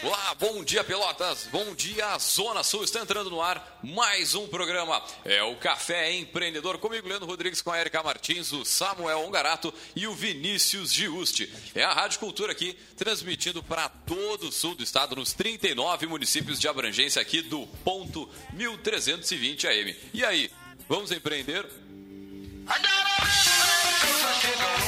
Olá, bom dia Pelotas, bom dia Zona Sul, está entrando no ar mais um programa, é o Café Empreendedor, comigo Leandro Rodrigues, com a Erika Martins, o Samuel Ongarato e o Vinícius Giusti. É a Rádio Cultura aqui, transmitindo para todo o sul do estado, nos 39 municípios de abrangência aqui do ponto 1320 AM. E aí, vamos empreender? É,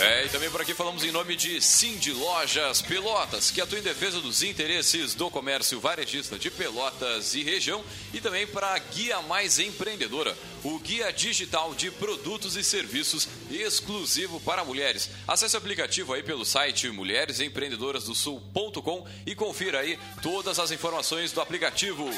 É, e também por aqui falamos em nome de Cindy Lojas Pelotas, que atua em defesa dos interesses do comércio varejista de Pelotas e região, e também para a Guia Mais Empreendedora, o guia digital de produtos e serviços exclusivo para mulheres. Acesse o aplicativo aí pelo site mulheresempreendedorasdosul.com e confira aí todas as informações do aplicativo.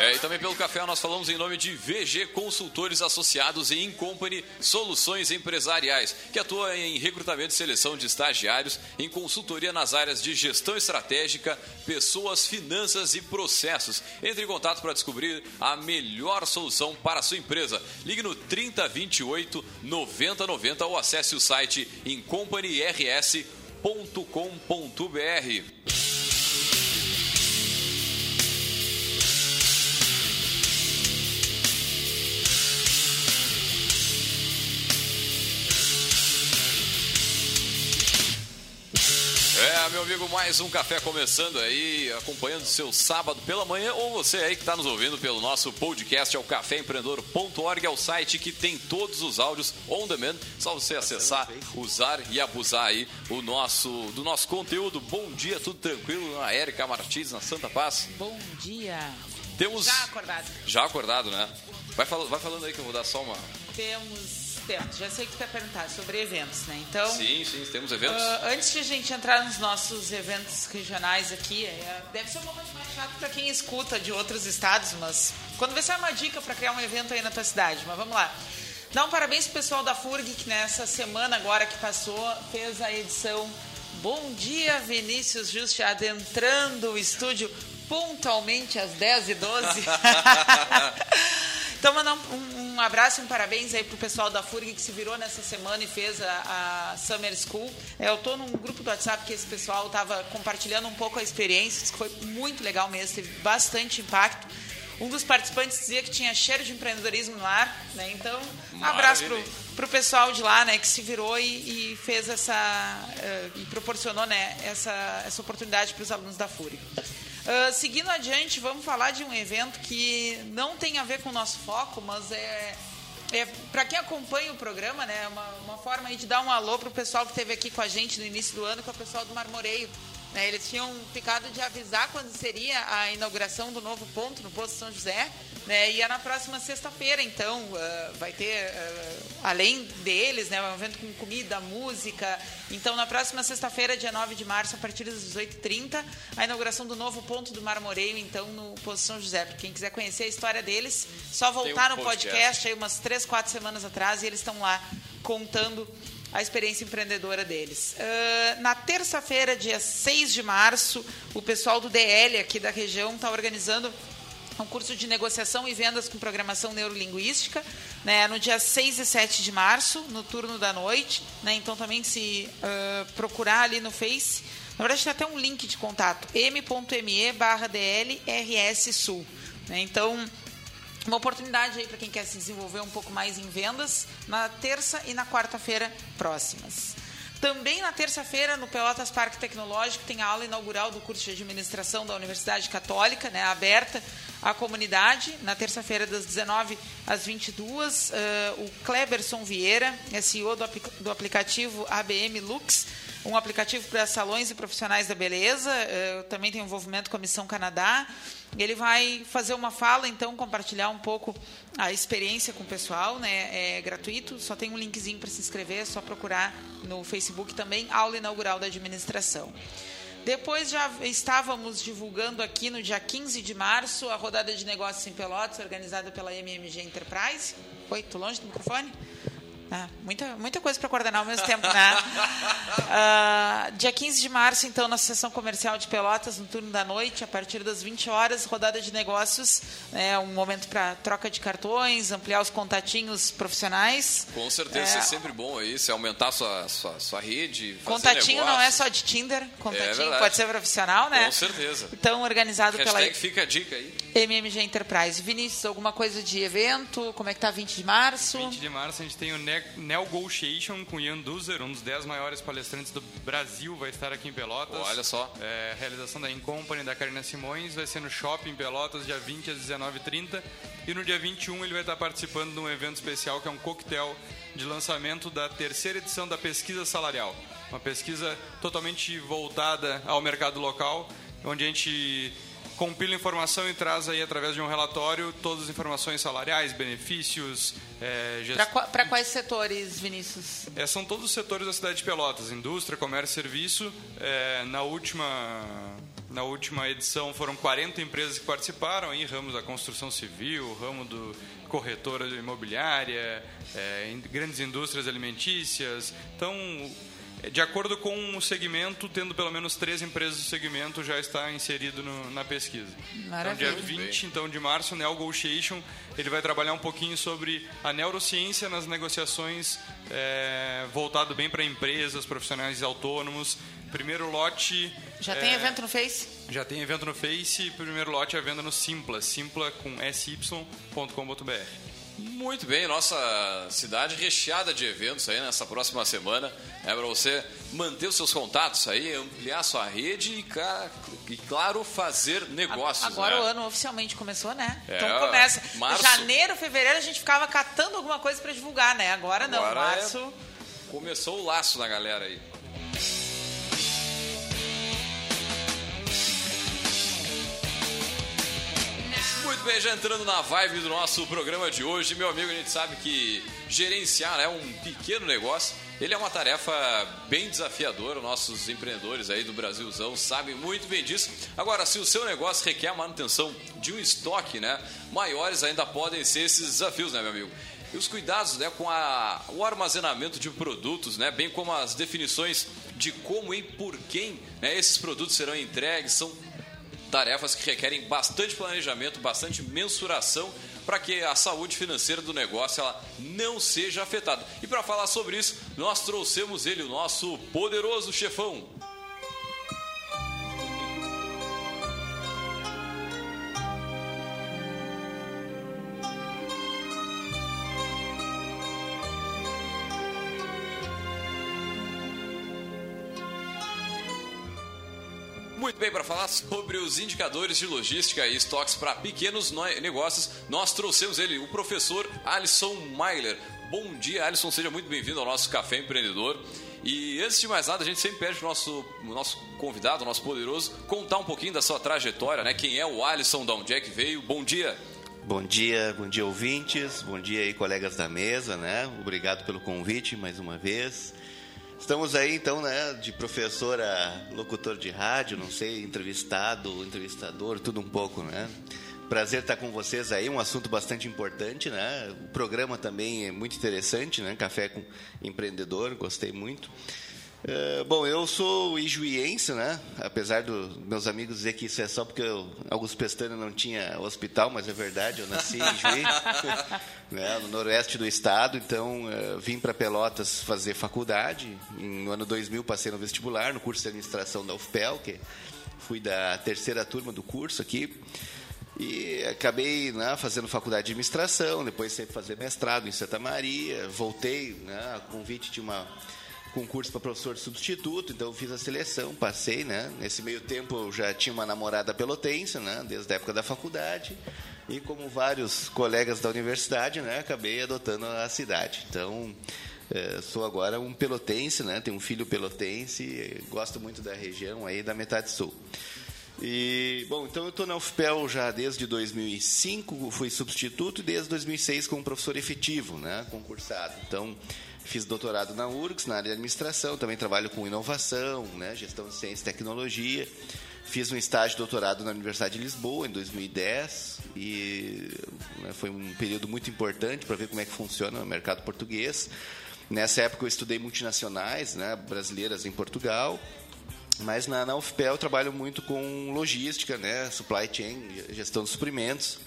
É, e também pelo café nós falamos em nome de VG Consultores Associados e Incompany Soluções Empresariais, que atua em recrutamento e seleção de estagiários, em consultoria nas áreas de gestão estratégica, pessoas, finanças e processos. Entre em contato para descobrir a melhor solução para a sua empresa. Ligue no 3028 9090 ou acesse o site incompanyrs.com.br. meu amigo, mais um café começando aí, acompanhando o seu sábado pela manhã, ou você aí que está nos ouvindo pelo nosso podcast, é o caféempreendedor.org, é o site que tem todos os áudios on demand, só você acessar, usar e abusar aí o nosso, do nosso conteúdo. Bom dia, tudo tranquilo? Na Érica Martins, na Santa Paz. Bom dia. Temos... Já acordado. Já acordado, né? Vai, fal... vai falando aí que eu vou dar só uma... Temos Já sei que tu quer perguntar sobre eventos, né? Então. Sim, sim, temos eventos. Uh, antes de a gente entrar nos nossos eventos regionais aqui, é, deve ser um momento mais chato para quem escuta de outros estados, mas quando vê se é uma dica para criar um evento aí na tua cidade. Mas vamos lá. Dá um parabéns pro pessoal da FURG, que nessa semana agora que passou fez a edição Bom dia, Vinícius Juste, adentrando o estúdio pontualmente às 10h12. então, mandar um, um, abraço e um parabéns aí pro pessoal da FURG que se virou nessa semana e fez a, a Summer School. É, eu tô num grupo do WhatsApp que esse pessoal estava compartilhando um pouco a experiência, que foi muito legal mesmo, teve bastante impacto. Um dos participantes dizia que tinha cheiro de empreendedorismo no ar, né? Então, um abraço pro, pro pessoal de lá, né, que se virou e, e fez essa uh, e proporcionou, né, essa essa oportunidade para os alunos da FURG. Uh, seguindo adiante, vamos falar de um evento que não tem a ver com o nosso foco, mas é, é para quem acompanha o programa, né, uma, uma forma de dar um alô para o pessoal que esteve aqui com a gente no início do ano, é o pessoal do Marmoreio. Né, eles tinham ficado de avisar quando seria a inauguração do novo ponto no Posto São José, né, e é na próxima sexta-feira, então uh, vai ter, uh, além deles, né, um evento com comida, música. Então, na próxima sexta-feira, dia 9 de março, a partir das 18h30, a inauguração do novo ponto do Marmoreio, então, no Posto São José. Para quem quiser conhecer a história deles, só voltar um no podcast, podcast aí umas três, quatro semanas atrás, e eles estão lá contando a experiência empreendedora deles. Uh, na terça-feira, dia 6 de março, o pessoal do DL aqui da região está organizando um curso de negociação e vendas com programação neurolinguística, né, no dia 6 e 7 de março, no turno da noite. Né, então, também se uh, procurar ali no Face, na verdade tem até um link de contato, m.me barra DLRS Sul. Né, então, uma oportunidade aí para quem quer se desenvolver um pouco mais em vendas na terça e na quarta-feira próximas. Também na terça-feira, no Pelotas Parque Tecnológico, tem a aula inaugural do curso de administração da Universidade Católica, né, aberta a comunidade, na terça-feira, das 19 às 22. Uh, o Kleberson Vieira, CEO do, do aplicativo ABM Lux, um aplicativo para salões e profissionais da beleza. Uh, também tem envolvimento com a Missão Canadá. Ele vai fazer uma fala, então, compartilhar um pouco a experiência com o pessoal, né? É gratuito, só tem um linkzinho para se inscrever, é só procurar no Facebook também, aula inaugural da administração. Depois já estávamos divulgando aqui no dia 15 de março a rodada de negócios em Pelotas, organizada pela MMG Enterprise. Oi, tô longe do microfone? Ah, muita, muita coisa para coordenar ao mesmo tempo, né? Uh, dia 15 de março, então, na sessão comercial de Pelotas, no turno da noite, a partir das 20 horas, rodada de negócios, é um momento para troca de cartões, ampliar os contatinhos profissionais. Com certeza, é, é sempre bom aí, se aumentar a sua, sua, sua rede. Contatinho negócio. não é só de Tinder, contatinho é pode ser profissional, né? Com certeza. Então, organizado Hashtag pela fica a dica aí. MMG Enterprise. Vinícius, alguma coisa de evento? Como é que tá 20 de março? 20 de março a gente tem o Negotiation com Ian Duzer, um dos 10 maiores palestrantes do Brasil, vai estar aqui em Pelotas. Olha só. É, realização da Incompany da Karina Simões, vai ser no Shopping Pelotas, dia 20 às 19h30. E no dia 21 ele vai estar participando de um evento especial que é um coquetel de lançamento da terceira edição da Pesquisa Salarial. Uma pesquisa totalmente voltada ao mercado local, onde a gente compila informação e traz aí através de um relatório todas as informações salariais, benefícios. É, gest... Para quais setores, Vinícius? É, são todos os setores da cidade de Pelotas: indústria, comércio, serviço. É, na última na última edição foram 40 empresas que participaram em ramos da construção civil, ramo do corretora imobiliária, é, grandes indústrias alimentícias. Então de acordo com o segmento, tendo pelo menos três empresas do segmento já está inserido no, na pesquisa. Maravilha. Então, dia 20 então, de março, o Negotiation, ele vai trabalhar um pouquinho sobre a neurociência nas negociações, é, voltado bem para empresas, profissionais autônomos. Primeiro lote... Já é, tem evento no Face? Já tem evento no Face. Primeiro lote é a venda no Simpla, simpla com sy.com.br. Muito bem, nossa cidade recheada de eventos aí nessa próxima semana. É para você manter os seus contatos aí, ampliar sua rede e, e claro, fazer negócios. Agora né? o ano oficialmente começou, né? É, então começa. Março. Janeiro, fevereiro a gente ficava catando alguma coisa para divulgar, né? Agora não, Agora é março. É... Começou o laço na galera aí. Bem, já entrando na vibe do nosso programa de hoje, meu amigo, a gente sabe que gerenciar né, um pequeno negócio, ele é uma tarefa bem desafiadora. Nossos empreendedores aí do Brasilzão sabem muito bem disso. Agora, se o seu negócio requer a manutenção de um estoque, né, maiores ainda podem ser esses desafios, né, meu amigo? E os cuidados né, com a, o armazenamento de produtos, né, bem como as definições de como e por quem né, esses produtos serão entregues, são tarefas que requerem bastante planejamento, bastante mensuração para que a saúde financeira do negócio ela não seja afetada. E para falar sobre isso, nós trouxemos ele, o nosso poderoso chefão, Muito bem, para falar sobre os indicadores de logística e estoques para pequenos negócios, nós trouxemos ele, o professor Alisson Mailer. Bom dia, Alisson, seja muito bem-vindo ao nosso Café Empreendedor. E antes de mais nada, a gente sempre pede para o nosso, nosso convidado, nosso poderoso, contar um pouquinho da sua trajetória, né? Quem é o Alisson, da onde é que veio. Bom dia. Bom dia, bom dia ouvintes, bom dia aí colegas da mesa, né? Obrigado pelo convite mais uma vez. Estamos aí então, né, de professor a locutor de rádio, não sei, entrevistado, entrevistador, tudo um pouco, né? Prazer estar com vocês aí, um assunto bastante importante, né? O programa também é muito interessante, né? Café com empreendedor, gostei muito. É, bom, eu sou ijuiense, né? Apesar dos meus amigos dizer que isso é só porque eu, Augusto Pestana não tinha hospital, mas é verdade, eu nasci em Juí, né, no noroeste do estado, então é, vim para Pelotas fazer faculdade. No ano 2000 passei no vestibular, no curso de administração da UFPEL, que fui da terceira turma do curso aqui. E acabei né, fazendo faculdade de administração, depois sempre fazer mestrado em Santa Maria, voltei, né, a convite de uma concurso para professor substituto, então fiz a seleção, passei, né? Nesse meio tempo eu já tinha uma namorada pelotense, né? Desde a época da faculdade. E como vários colegas da universidade, né? Acabei adotando a cidade. Então, é, sou agora um pelotense, né? Tenho um filho pelotense, gosto muito da região aí da metade sul. E, bom, então eu estou na UFPEL já desde 2005, fui substituto, e desde 2006 como professor efetivo, né, concursado. Então, fiz doutorado na URGS, na área de administração, também trabalho com inovação, né, gestão de ciência e tecnologia. Fiz um estágio de doutorado na Universidade de Lisboa em 2010 e né, foi um período muito importante para ver como é que funciona o mercado português. Nessa época eu estudei multinacionais, né, brasileiras em Portugal mas na, na UFPEL eu trabalho muito com logística, né, supply chain, gestão de suprimentos.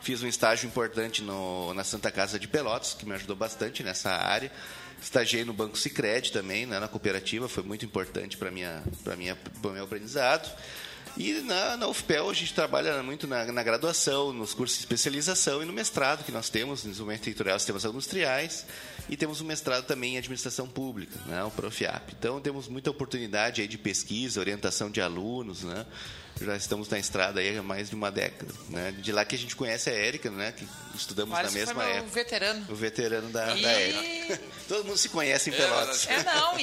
Fiz um estágio importante no, na Santa Casa de Pelotas, que me ajudou bastante nessa área. Estagiei no Banco Sicredi também, né, na cooperativa, foi muito importante para minha, para minha, o meu aprendizado. E na, na UFPEL a gente trabalha muito na, na, graduação, nos cursos de especialização e no mestrado que nós temos, em desenvolvimento territorial e sistemas industriais. E temos um mestrado também em administração pública, né, o Profiap. Então temos muita oportunidade aí de pesquisa, orientação de alunos, né? Já estamos na estrada aí há mais de uma década. Né? De lá que a gente conhece a Érica, né? que estudamos na mesma foi época. O veterano. O veterano da, e... da Érica. Todo mundo se conhece em É, Pelotas. É, não, e,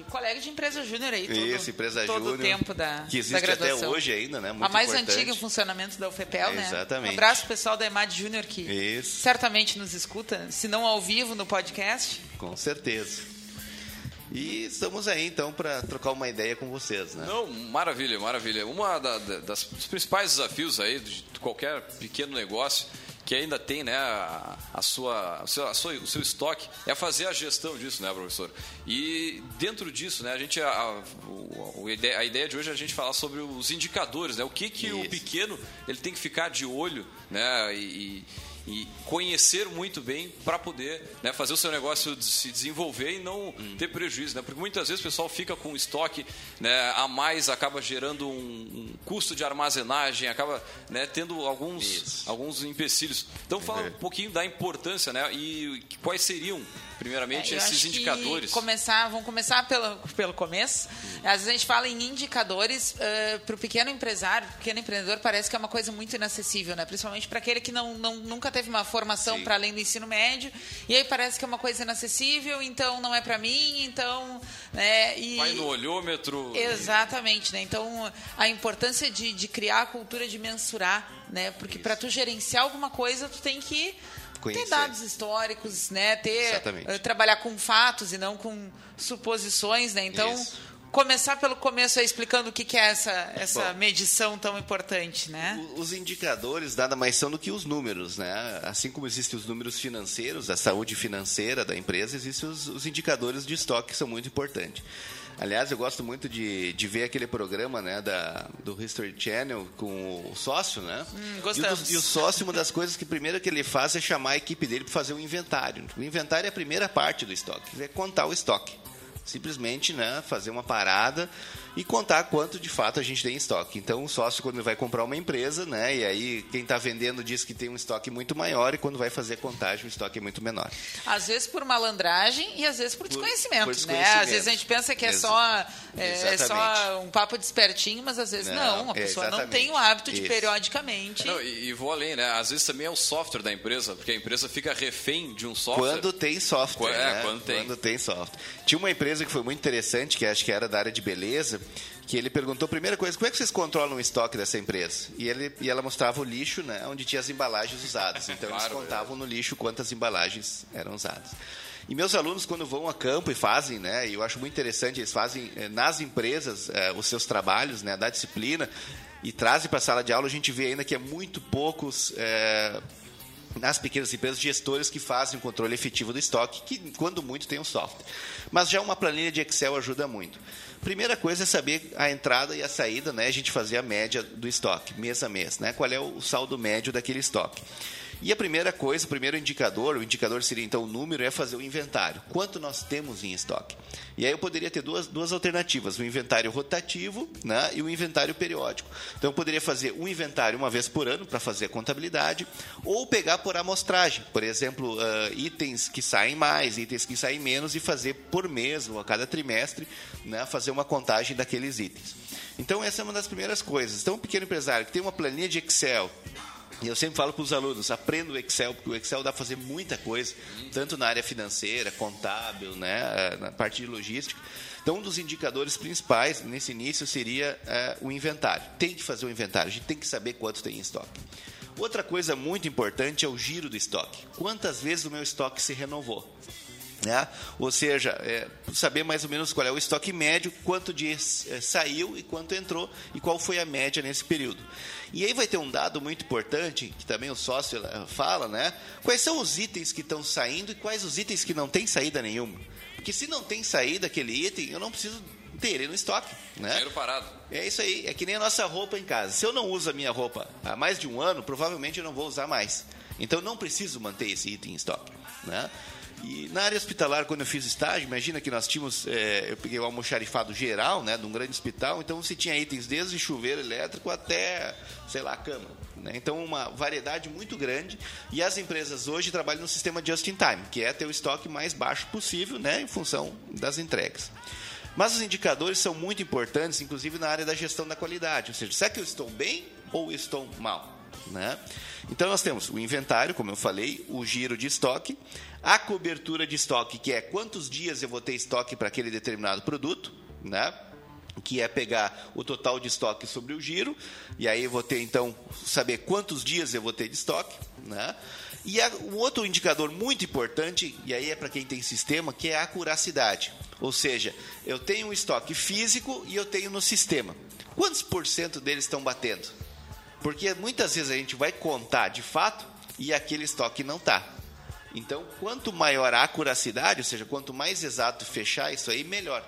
e colega de empresa júnior aí. Todo, Isso, empresa todo júnior. o tempo da, Que existe da graduação. até hoje ainda, né? Muito a mais importante. antiga em funcionamento da UFPEL, né? Exatamente. Um abraço pessoal da EMAD Júnior que Isso. certamente nos escuta, se não ao vivo no podcast. Com certeza. E estamos aí então para trocar uma ideia com vocês, né? Não, maravilha, maravilha. Uma da, da, das, dos principais desafios aí de qualquer pequeno negócio que ainda tem né, a, a sua, a sua, a sua, o seu estoque é fazer a gestão disso, né, professor? E dentro disso, né, a gente a, a, o- a ideia- de hoje é a gente falar sobre os indicadores, né? O que que o Isso. pequeno ele tem que ficar de olho, né? E, e conhecer muito bem para poder né, fazer o seu negócio de- se desenvolver e não Hum. ter prejuízo, né? Porque muitas vezes o pessoal fica com estoque né, a mais, acaba gerando um, um custo de armazenagem, acaba né, tendo alguns, Isso. alguns empecilhos. Então fala um pouquinho da importância, né? E quais seriam, primeiramente, É, esses indicadores? Começar, vamos começar pelo, pelo começo. Às vezes a gente fala em indicadores para o pequeno empresário, pequeno empreendedor, parece que é uma coisa muito inacessível, né? Principalmente para aquele que não, não, nunca teve uma formação para além do ensino médio, e aí parece que é uma coisa inacessível, então não é para mim, então. Né? E, Vai no olhômetro. Exatamente, né? Então, a importância de, de criar a cultura de mensurar, né? Porque para tu gerenciar alguma coisa, tu tem que Conhecer. ter dados históricos, né? Ter Exatamente. eh, trabalhar com fatos e não com suposições, né? Então, Isso. começar pelo começo aí explicando o que, que é essa, essa Bom. medição tão importante, né? Os indicadores nada mais são do que os números, né? Assim como existem os números financeiros, a saúde financeira da empresa, existem os, os indicadores de estoque que são muito importantes. Aliás, eu gosto muito de, de ver aquele programa né, da, do History Channel com o sócio, né? Hum, e, o, gostamos. e o sócio, uma das coisas que primeiro que ele faz é chamar a equipe dele para fazer o inventário. O inventário é a primeira parte do estoque, é contar o estoque. Simplesmente né, fazer uma parada e contar quanto de fato a gente tem em estoque. Então, o sócio, quando vai comprar uma empresa, né, e aí quem está vendendo diz que tem um estoque muito maior, e quando vai fazer a contagem, o estoque é muito menor. Às vezes por malandragem e às vezes por desconhecimento, por né? desconhecimento. Às vezes a gente pensa que é Exa- só, é, é só um papo de espertinho, mas às vezes não. Não, A pessoa não tem o hábito de Isso. periodicamente. Não, e, e vou além, né? Às vezes também é o software da empresa, porque a empresa fica refém de um software. Quando tem software, Qu- é, né? quando tem. software. Tinha uma empresa que foi muito interessante, que acho que era da área de beleza, que ele perguntou, primeira coisa, como é que vocês controlam o estoque dessa empresa? E, ele, e ela mostrava o lixo, né, onde tinha as embalagens usadas. Então eles Claro, contavam no lixo quantas embalagens eram usadas. E meus alunos, quando vão a campo e fazem, né, e eu acho muito interessante, eles fazem eh, nas empresas eh, os seus trabalhos, né, da disciplina, e trazem para a sala de aula, a gente vê ainda que é muito poucos eh, nas pequenas empresas, gestores que fazem o controle efetivo do estoque, que quando muito tem um software. Mas já uma planilha de Excel ajuda muito. Primeira coisa é saber a entrada e a saída, né? A gente fazer a média do estoque, mês a mês, né? Qual é o saldo médio daquele estoque. E a primeira coisa, o primeiro indicador, o indicador seria então o número, é fazer o inventário. Quanto nós temos em estoque? E aí eu poderia ter duas, duas alternativas, o inventário rotativo né, e o inventário periódico. Então eu poderia fazer um inventário uma vez por ano para fazer a contabilidade, ou pegar por amostragem, por exemplo, uh, itens que saem mais, itens que saem menos, e fazer por mês ou a cada trimestre, né, fazer uma contagem daqueles itens. Então essa é uma das primeiras coisas. Então um pequeno empresário que tem uma planilha de Excel, e eu sempre falo para os alunos, aprenda o Excel, porque o Excel dá para fazer muita coisa, tanto na área financeira, contábil, né, na parte de logística. Então, um dos indicadores principais nesse início seria é, o inventário. Tem que fazer o inventário, a gente tem que saber quanto tem em estoque. Outra coisa muito importante é o giro do estoque. Quantas vezes o meu estoque se renovou? Né? Ou seja, é, saber mais ou menos qual é o estoque médio, quanto de é, saiu e quanto entrou e qual foi a média nesse período. E aí vai ter um dado muito importante, que também o sócio eh, fala, né? Quais são os itens que estão saindo e quais os itens que não têm saída nenhuma. Porque se não tem saída aquele item, eu não preciso ter ele no estoque. Né? Dinheiro parado. É isso aí, é que nem a nossa roupa em casa. Se eu não uso a minha roupa há mais de um ano, provavelmente eu não vou usar mais. Então eu não preciso manter esse item em estoque. Né? E na área hospitalar, quando eu fiz estágio, imagina que nós tínhamos, é, eu peguei o almoxarifado geral, né, de um grande hospital, então você tinha itens desde chuveiro elétrico até, sei lá, cama. Né? Então, uma variedade muito grande. E as empresas hoje trabalham no sistema just in time, que é ter o estoque mais baixo possível, né, em função das entregas. Mas os indicadores são muito importantes, inclusive na área da gestão da qualidade. Ou seja, será que eu estou bem ou estou mal? Né? Então nós temos o inventário, como eu falei, o giro de estoque, a cobertura de estoque, que é quantos dias eu vou ter estoque para aquele determinado produto, né? que é pegar o total de estoque sobre o giro, e aí eu vou ter então saber quantos dias eu vou ter de estoque, né? E um outro indicador muito importante, e aí é para quem tem sistema, que é a acuracidade. Ou seja, eu tenho um estoque físico e eu tenho no sistema. Quantos por cento deles estão batendo? Porque muitas vezes a gente vai contar de fato e aquele estoque não está. Então, quanto maior a acuracidade, ou seja, quanto mais exato fechar isso aí, melhor.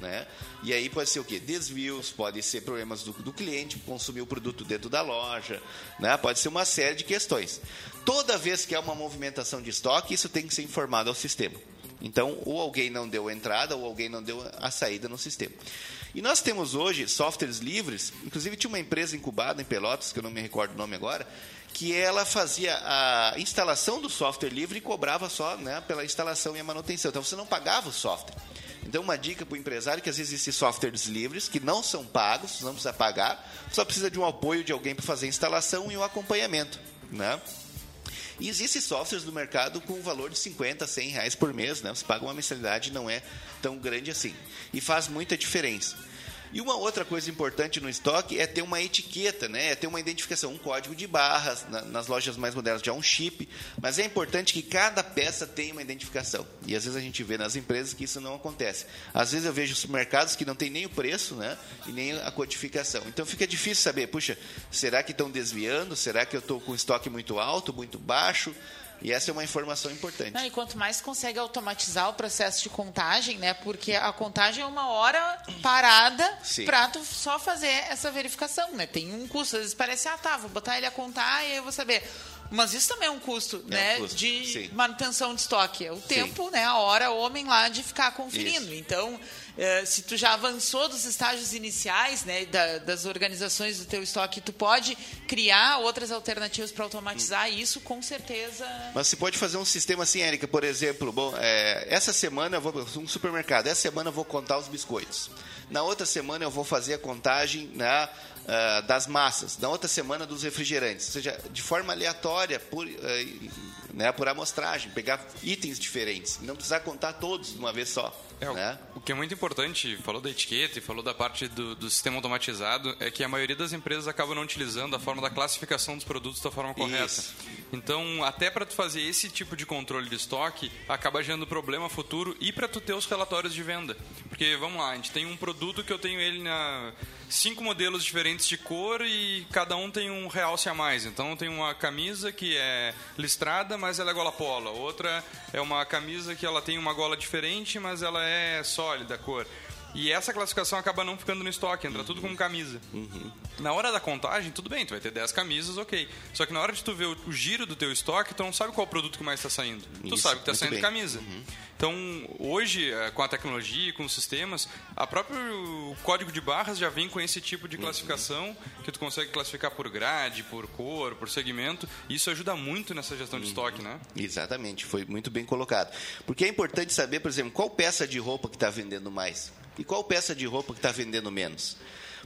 Né? E aí pode ser o quê? Desvios, pode ser problemas do, do cliente consumir o produto dentro da loja, né? pode ser uma série de questões. Toda vez que há uma movimentação de estoque, isso tem que ser informado ao sistema. Então, ou alguém não deu entrada, ou alguém não deu a saída no sistema. E nós temos hoje softwares livres, inclusive tinha uma empresa incubada em Pelotas, que eu não me recordo o nome agora, que ela fazia a instalação do software livre e cobrava só né, pela instalação e a manutenção. Então você não pagava o software. Então, uma dica para o empresário que às vezes existem softwares livres que não são pagos, não precisa pagar, só precisa de um apoio de alguém para fazer a instalação e o acompanhamento. Né? E existem softwares no mercado com um valor de 50, 100 reais por mês, né? Você paga uma mensalidade, não é tão grande assim. E faz muita diferença. E uma outra coisa importante no estoque é ter uma etiqueta, né? é ter uma identificação, um código de barras. Na, nas lojas mais modernas já um chip, mas é importante que cada peça tenha uma identificação. E às vezes a gente vê nas empresas que isso não acontece. Às vezes eu vejo supermercados que não tem nem o preço né? e nem a codificação. Então fica difícil saber, puxa, será que estão desviando? Será que eu estou com estoque muito alto, muito baixo? E essa é uma informação importante. Não, e quanto mais consegue automatizar o processo de contagem, né? Porque a contagem é uma hora parada para tu só fazer essa verificação, né? Tem um custo. Às vezes parece, ah, tá, vou botar ele a contar e aí eu vou saber. Mas isso também é um custo, é né? Um custo. De Sim. manutenção de estoque. É o tempo, Sim. né? A hora, o homem lá de ficar conferindo. Isso. Então, se tu já avançou dos estágios iniciais, né? Da, das organizações do teu estoque, tu pode criar outras alternativas para automatizar hum. isso, com certeza. Mas você pode fazer um sistema assim, Érica, por exemplo, bom, é, essa semana eu vou um supermercado, essa semana eu vou contar os biscoitos. Na outra semana eu vou fazer a contagem né, uh, das massas. Na outra semana dos refrigerantes. Ou seja, de forma aleatória, por, uh, né, por amostragem, pegar itens diferentes. Não precisar contar todos de uma vez só. É, né? O que é muito importante, falou da etiqueta e falou da parte do, do, sistema automatizado, é que a maioria das empresas acaba não utilizando a forma da classificação dos produtos da forma correta. Isso. Então, até para tu fazer esse tipo de controle de estoque, acaba gerando problema futuro e para tu ter os relatórios de venda. Porque, vamos lá, a gente tem um produto que eu tenho ele na cinco modelos diferentes de cor e cada um tem um realce a mais. Então tem uma camisa que é listrada, mas ela é gola pola. Outra é uma camisa que ela tem uma gola diferente, mas ela é sólida a cor. E essa classificação acaba não ficando no estoque, entra tudo como camisa. Na hora da contagem, tudo bem, tu vai ter 10 camisas, ok. Só que na hora de tu ver o, o giro do teu estoque, tu não sabe qual produto que mais está saindo. tu Isso, sabe que está saindo bem. camisa. Então, hoje, eh, com a tecnologia, com os sistemas, a própria o código de barras já vem com esse tipo de classificação, que tu consegue classificar por grade, por cor, por segmento. Isso ajuda muito nessa gestão de estoque, né? Exatamente, foi muito bem colocado. Porque é importante saber, por exemplo, qual peça de roupa que está vendendo mais e qual peça de roupa que está vendendo menos.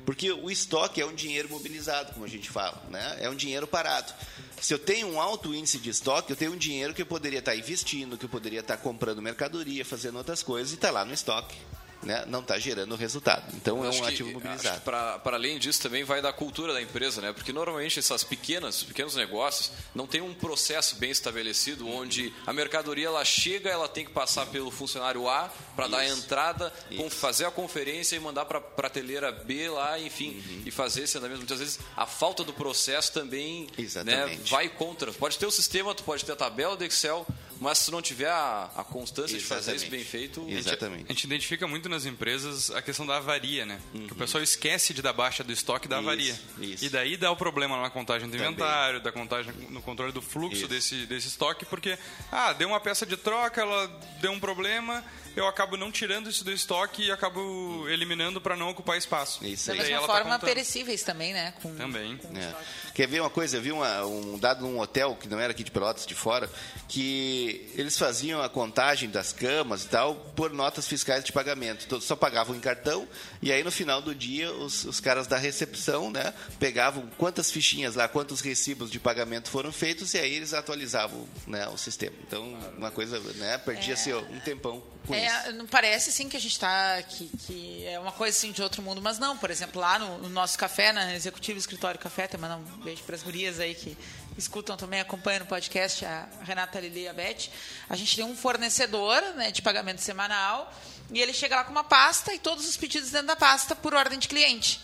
Porque o estoque é um dinheiro mobilizado, como a gente fala, né? é um dinheiro parado. Se eu tenho um alto índice de estoque, eu tenho um dinheiro que eu poderia estar investindo, que eu poderia estar comprando mercadoria, fazendo outras coisas e está lá no estoque. Né? Não está gerando resultado. Então é Acho um que- ativo mobilizado. Para além disso, também vai da cultura da empresa, né? Porque normalmente essas pequenas, pequenos negócios não tem um processo bem estabelecido onde a mercadoria ela chega, ela tem que passar pelo funcionário A para dar a entrada, Isso. fazer a conferência e mandar para prateleira B lá, enfim, Uhum. e fazer esse andamento. Muitas vezes a falta do processo também né, vai contra. Pode ter o sistema, tu pode ter a tabela do Excel, mas se não tiver a, a constância de fazer isso Exatamente. bem feito, Exatamente. A gente identifica muito nas empresas a questão da avaria, né? Que o pessoal esquece de dar baixa do estoque da avaria. isso. E daí dá o problema na contagem do Também. inventário, da contagem no controle do fluxo Isso. desse, desse estoque, porque, ah, deu uma peça de troca, ela deu um problema, eu acabo não tirando isso do estoque e acabo eliminando para não ocupar espaço. Isso Da aí. Mesma tá forma, contando. perecíveis também, né? Com, Também. com É. Quer ver uma coisa? Eu vi uma- um dado num hotel, que não era aqui de Pelotas, de fora, que eles faziam a contagem das camas e tal por notas fiscais de pagamento. Todos só pagavam em cartão e aí no final do dia os, os caras da recepção né, pegavam quantas fichinhas lá, quantos recibos de pagamento foram feitos e aí eles atualizavam né, o sistema. Então, uma coisa, né, perdia-se um tempão. É, não parece sim que a gente está que, que é uma coisa assim de outro mundo, mas não. Por exemplo, lá no, no nosso café, na Executivo Escritório Café, até mandar um beijo para as gurias aí que escutam também, acompanham no podcast, a Renata Lili e a Beth. A gente tem um fornecedor né, de pagamento semanal e ele chega lá com uma pasta e todos os pedidos dentro da pasta por ordem de cliente.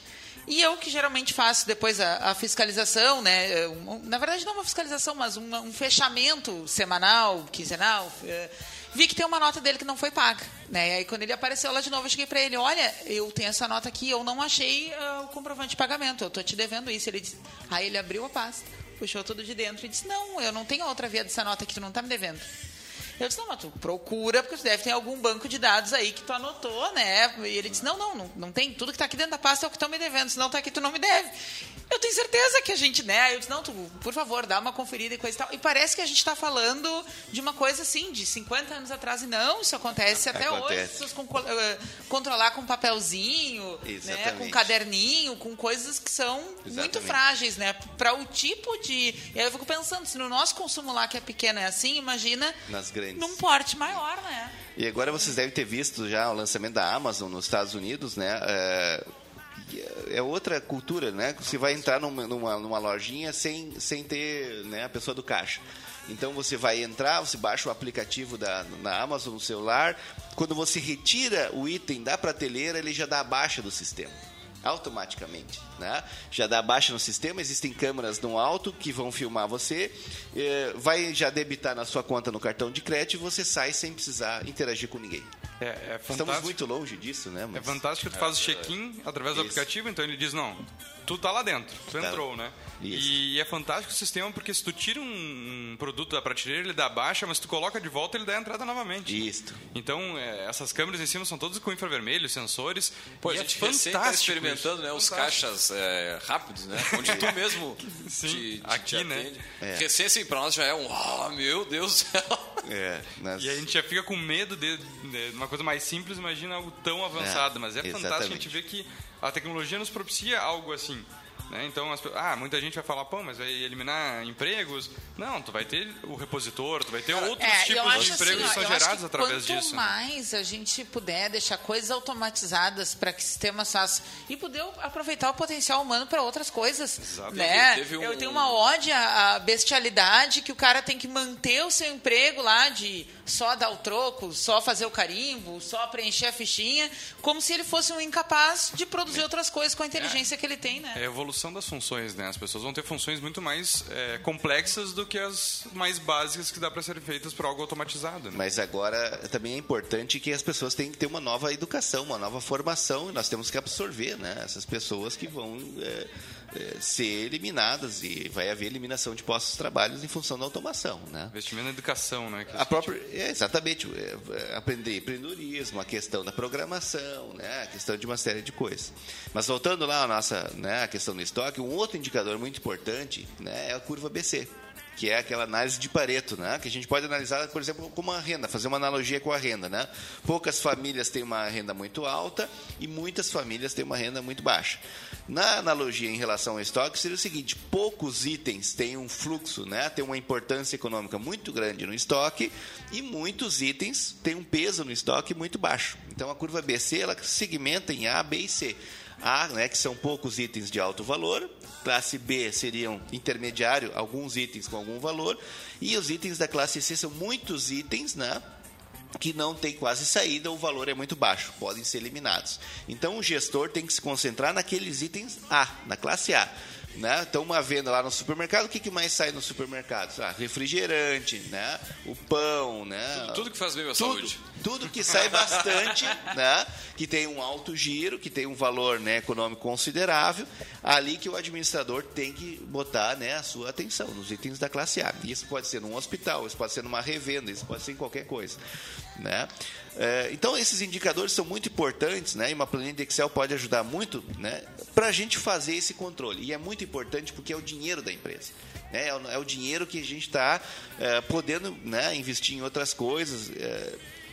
E eu que geralmente faço depois a, a fiscalização, né? na verdade não uma fiscalização, mas um, um fechamento semanal, quinzenal. eh, vi que tem uma nota dele que não foi paga, né? E aí quando ele apareceu lá de novo, eu cheguei para ele, olha, eu tenho essa nota aqui, eu não achei ah, o comprovante de pagamento, eu tô te devendo isso. Ele disse, aí ele abriu a pasta, puxou tudo de dentro e disse, não, eu não tenho outra via dessa nota que tu não tá me devendo. Eu disse, não, mas tu procura, porque tu deve ter algum banco de dados aí que tu anotou, né? E ele disse, não, não, não, não tem. Tudo que tá aqui dentro da pasta é o que estão me devendo, senão tá aqui, tu não me deve. Eu tenho certeza que a gente, né? Eu disse, não, tu, por favor, dá uma conferida e coisa e tal. E parece que a gente tá falando de uma coisa assim, de 50 anos atrás, e não, isso acontece até hoje. Acontece. Pessoas com, eh, controlar com papelzinho, né? Com caderninho, com coisas que são muito Exatamente. frágeis, né? Para o tipo de. E aí eu fico pensando, se no nosso consumo lá que é pequeno é assim, imagina Nas grandes. num porte maior, né? E agora vocês devem ter visto já o lançamento da Amazon nos Estados Unidos, né? É, é outra cultura, né? Você vai entrar numa, numa, numa lojinha sem, sem ter né, a pessoa do caixa. Então você vai entrar, você baixa o aplicativo da na Amazon no celular. Quando você retira o item da prateleira, ele já dá a baixa do sistema automaticamente, né? Já dá baixa no sistema, existem câmeras no alto que vão filmar você, eh, vai já debitar na sua conta no cartão de crédito e você sai sem precisar interagir com ninguém. É, é Estamos muito longe disso, né? É Mas... fantástico que tu faz o check-in através do aplicativo, então ele diz, não, tu tá lá dentro, tu Tá. entrou, né? Isso. E é fantástico o sistema porque se tu tira um, um produto da prateleira, ele dá baixa, mas tu coloca de volta, ele dá a entrada novamente. Isto. Então, é, essas câmeras em cima são todas com infravermelho, sensores. Pô, e a gente é recém tá fantástico experimentando isso. né, os Fantástico. caixas é, rápidos, né? Onde tu mesmo Sim, te, te, aqui, te né? É. Recém, assim, pra nós já é um, oh, meu Deus do céu. É. E a gente já fica com medo de, de uma coisa mais simples, imagina algo tão avançado. É, mas é fantástico a exatamente. gente ver que a tecnologia nos propicia algo assim. Né? Então, as ah, muita gente vai falar, pô, mas vai eliminar empregos. Não, tu vai ter o repositor, tu vai ter outros É, tipos de empregos assim, que são gerados que através quanto disso. né? mais a gente puder deixar coisas automatizadas para que sistemas façam e poder aproveitar o potencial humano para outras coisas, Exato. né? Teve Eu um- tenho uma ódio à bestialidade que o cara tem que manter o seu emprego lá de só dar o troco, só fazer o carimbo, só preencher a fichinha, como se ele fosse um incapaz de produzir outras coisas com a inteligência que ele tem, né? É evolução evolução das funções, né? As pessoas vão ter funções muito mais é, complexas do que as mais básicas que dá para serem feitas por algo automatizado. Né? Mas agora também é importante que as pessoas têm que ter uma nova educação, uma nova formação, e nós temos que absorver né, essas pessoas que vão é, ser eliminadas e vai haver eliminação de postos de trabalho em função da automação. Né? Investimento na educação, né? a própria, é, exatamente, é, é, aprender empreendedorismo, a questão da programação, né, a questão de uma série de coisas. Mas voltando lá à nossa né, a questão do estoque, um outro indicador muito importante né, é a curva BC que é aquela análise de Pareto, né? que a gente pode analisar, por exemplo, como a renda, fazer uma analogia com a renda. Né? Poucas famílias têm uma renda muito alta e muitas famílias têm uma renda muito baixa. Na analogia em relação ao estoque, seria o seguinte: poucos itens têm um fluxo, né? têm uma importância econômica muito grande no estoque e muitos itens têm um peso no estoque muito baixo. Então a curva BC ela segmenta em A, B e C. A, né, que são poucos itens de alto valor, classe B seriam intermediário, alguns itens com algum valor, e os itens da classe C são muitos itens, né? que não tem quase saída, o valor é muito baixo, podem ser eliminados. Então o gestor tem que se concentrar naqueles itens A, na classe A. Né? Então, uma venda lá no supermercado, o que, que mais sai no supermercado? Ah, refrigerante, né? o pão, né? Tudo, tudo que faz bem à saúde. Tudo que sai bastante, né? que tem um alto giro, que tem um valor né, econômico considerável, ali que o administrador tem que botar né, a sua atenção nos itens da classe A. Isso pode ser num hospital, isso pode ser numa revenda, isso pode ser em qualquer coisa. Né? É, então, esses indicadores são muito importantes, né? e uma planilha de Excel pode ajudar muito né, para a gente fazer esse controle. E é muito importante porque é o dinheiro da empresa. Né? É, o, é o dinheiro que a gente está é, podendo né, investir em outras coisas.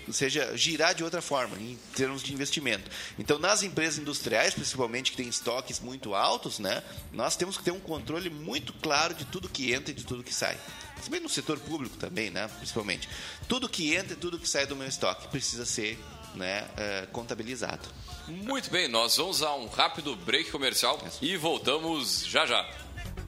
Ou seja, girar de outra forma, em termos de investimento. Então, nas empresas industriais, principalmente, que têm estoques muito altos, né, nós temos que ter um controle muito claro de tudo que entra e de tudo que sai. Também no setor público também, né, principalmente. Tudo que entra e tudo que sai do meu estoque precisa ser né, uh, contabilizado. Muito bem, nós vamos a um rápido break comercial e voltamos já já.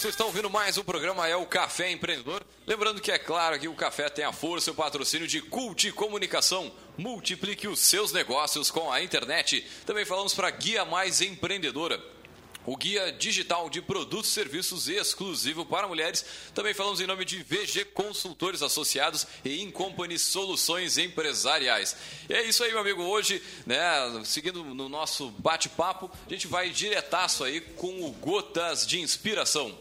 Vocês estão ouvindo mais um programa, é o Café Empreendedor. Lembrando que é claro que o café tem a força e o patrocínio de Cult Comunicação. Multiplique os seus negócios com a internet. Também falamos para Guia Mais Empreendedora o guia digital de produtos e serviços exclusivo para mulheres. Também falamos em nome de VG Consultores Associados e Incompany Soluções Empresariais. E é isso aí, meu amigo. Hoje, né, seguindo no nosso bate-papo, a gente vai diretaço aí com o Gotas de Inspiração.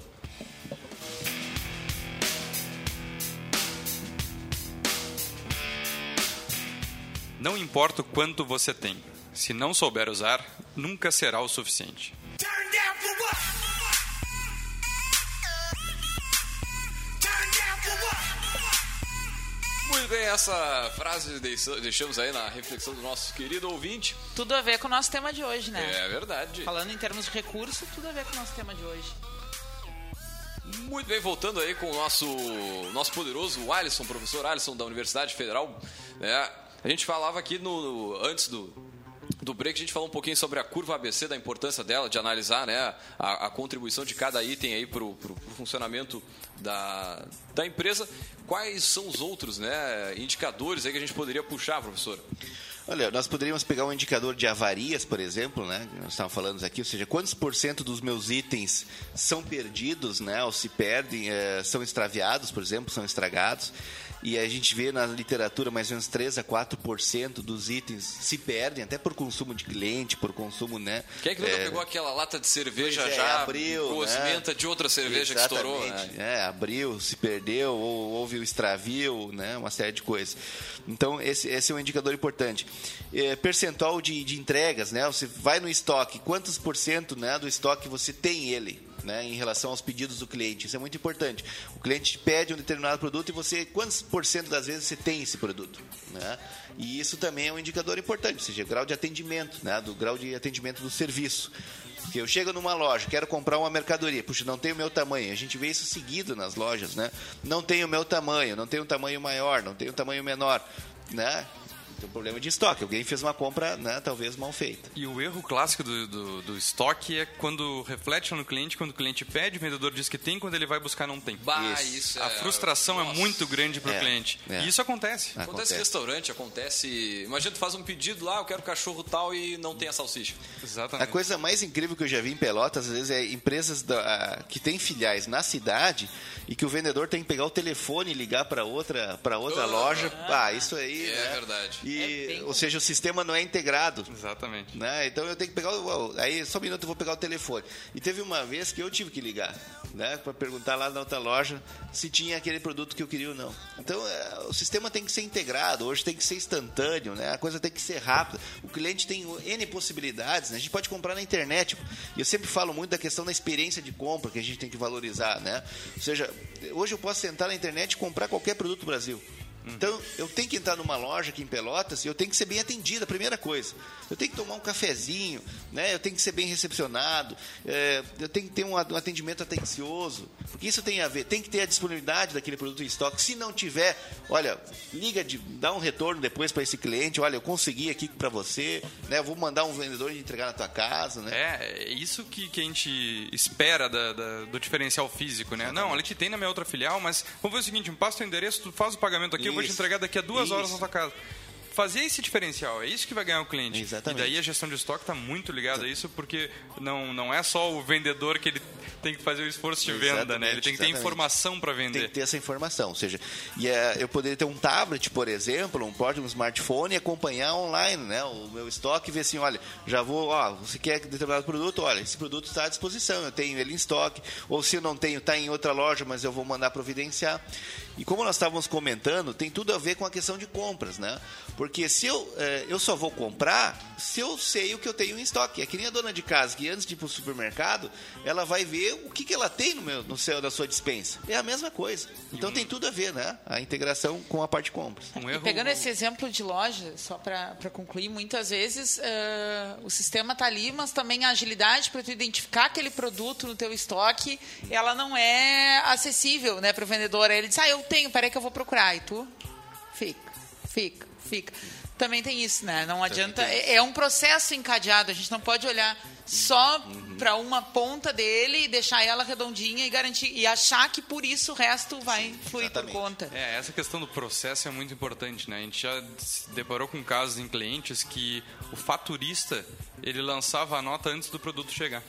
Não importa o quanto você tem, se não souber usar, nunca será o suficiente. Bem, essa frase deixamos aí na reflexão do nosso querido ouvinte. Tudo a ver com o nosso tema de hoje, né? É verdade. Falando em termos de recurso, tudo a ver com o nosso tema de hoje. Muito bem, voltando aí com o nosso, nosso poderoso Alisson, professor Alisson da Universidade Federal. Né? A gente falava aqui no, no antes do, do break, a gente falou um pouquinho sobre a curva ABC, da importância dela, de analisar né, a, a contribuição de cada item aí para o funcionamento da, da empresa. Quais são os outros né, indicadores aí que a gente poderia puxar, professor? Olha, nós poderíamos pegar um indicador de avarias, por exemplo, né? Nós estávamos falando aqui, ou seja, quantos por cento dos meus itens são perdidos, né? Ou se perdem, é, são extraviados, por exemplo, são estragados e a gente vê na literatura mais ou menos 3 a 4% dos itens se perdem, até por consumo de cliente, por consumo, né? Quem é que nunca é... pegou aquela lata de cerveja é, já abriu, cozimenta né? de outra cerveja Exatamente, que estourou, né? É, abriu, se perdeu, ou houve o extravio, né? Uma série de coisas. Então, esse, esse é um indicador importante. É, percentual de, de entregas, né? Você vai no estoque, quantos por cento né, do estoque você tem ele? Né, em relação aos pedidos do cliente. Isso é muito importante. O cliente pede um determinado produto e você, quantos por cento das vezes você tem esse produto? Né? E isso também é um indicador importante, ou seja, grau de atendimento, né, do grau de atendimento do serviço. Porque eu chego numa loja, quero comprar uma mercadoria, puxa, não tem o meu tamanho. A gente vê isso seguido nas lojas, né? Não tem o meu tamanho, não tem um tamanho maior, não tem um tamanho menor, né? Tem um problema de estoque. Alguém fez uma compra, né, talvez mal feita. E o erro clássico do, do, do, estoque é quando reflete no cliente, quando o cliente pede, o vendedor diz que tem, quando ele vai buscar não tem. Bah, isso. isso a é... frustração é Nossa. é muito grande para o é, cliente. É. E isso acontece. Acontece, acontece em restaurante, acontece. Imagina tu faz um pedido lá, eu quero cachorro tal e não tem a salsicha. Exatamente. A coisa mais incrível que eu já vi em Pelotas, às vezes, é empresas da, que têm filiais na cidade e que o vendedor tem que pegar o telefone e ligar para outra, pra outra oh, loja. Ah, ah, isso aí. É né? verdade. E é ou seja, o sistema não é integrado. Exatamente. Né? Então eu tenho que pegar o, aí só um minuto eu vou pegar o telefone. E teve uma vez que eu tive que ligar, né, para perguntar lá na outra loja se tinha aquele produto que eu queria ou não. Então é, o sistema tem que ser integrado, hoje tem que ser instantâneo, né? A coisa tem que ser rápida. O cliente tem N possibilidades, né? A gente pode comprar na internet. E eu sempre falo muito da questão da experiência de compra que a gente tem que valorizar, né? Ou seja, hoje eu posso sentar na internet e comprar qualquer produto do Brasil. Então, eu tenho que entrar numa loja aqui em Pelotas e eu tenho que ser bem atendido, a primeira coisa. Eu tenho que tomar um cafezinho, né? eu tenho que ser bem recepcionado, é, eu tenho que ter um atendimento atencioso, porque isso tem a ver, tem que ter a disponibilidade daquele produto em estoque. Se não tiver, olha, liga, de, dá um retorno depois para esse cliente, olha, eu consegui aqui para você, né? eu vou mandar um vendedor entregar na tua casa. Né? É, é isso que, que a gente espera da, da, do diferencial físico. né? Não, ele te tem na minha outra filial, mas vamos ver o seguinte, me passa o endereço, tu faz o pagamento aqui, eu vou te entregar daqui a duas isso. horas na sua casa fazer esse diferencial, é isso que vai ganhar o cliente. Exatamente. E daí a gestão de estoque está muito ligada a isso, porque não, não é só o vendedor que ele tem que fazer o esforço de exatamente, venda, né? Ele tem que ter informação para vender. Tem que ter essa informação, ou seja, e é, eu poderia ter um tablet, por exemplo, um portátil, um smartphone e acompanhar online, né? O meu estoque e ver assim, olha, já vou, ó, você quer determinado produto, olha, esse produto está à disposição, eu tenho ele em estoque, ou se eu não tenho, está em outra loja, mas eu vou mandar providenciar. E como nós estávamos comentando, tem tudo a ver com a questão de compras, né? Porque se eu, é, eu só vou comprar se eu sei o que eu tenho em estoque. É que nem a dona de casa que antes de ir para o supermercado, ela vai ver o que, que ela tem no, meu, no céu da sua dispensa. É a mesma coisa. Então um... tem tudo a ver, né? A integração com a parte de compras. Um erro... Pegando esse exemplo de loja, só para concluir, muitas vezes uh, o sistema está ali, mas também a agilidade para tu identificar aquele produto no teu estoque, ela não é acessível né, para o vendedor. Aí ele diz, ah, eu tenho, peraí que eu vou procurar. E tu fica, fica fica. Também tem isso, né? Não adianta. É, é, um processo encadeado. A gente não pode olhar só para uma ponta dele e deixar ela redondinha e garantir e achar que por isso o resto vai fluir exatamente. por conta. É, essa questão do processo é muito importante, né? A gente já se deparou com casos em clientes que o faturista, ele lançava a nota antes do produto chegar.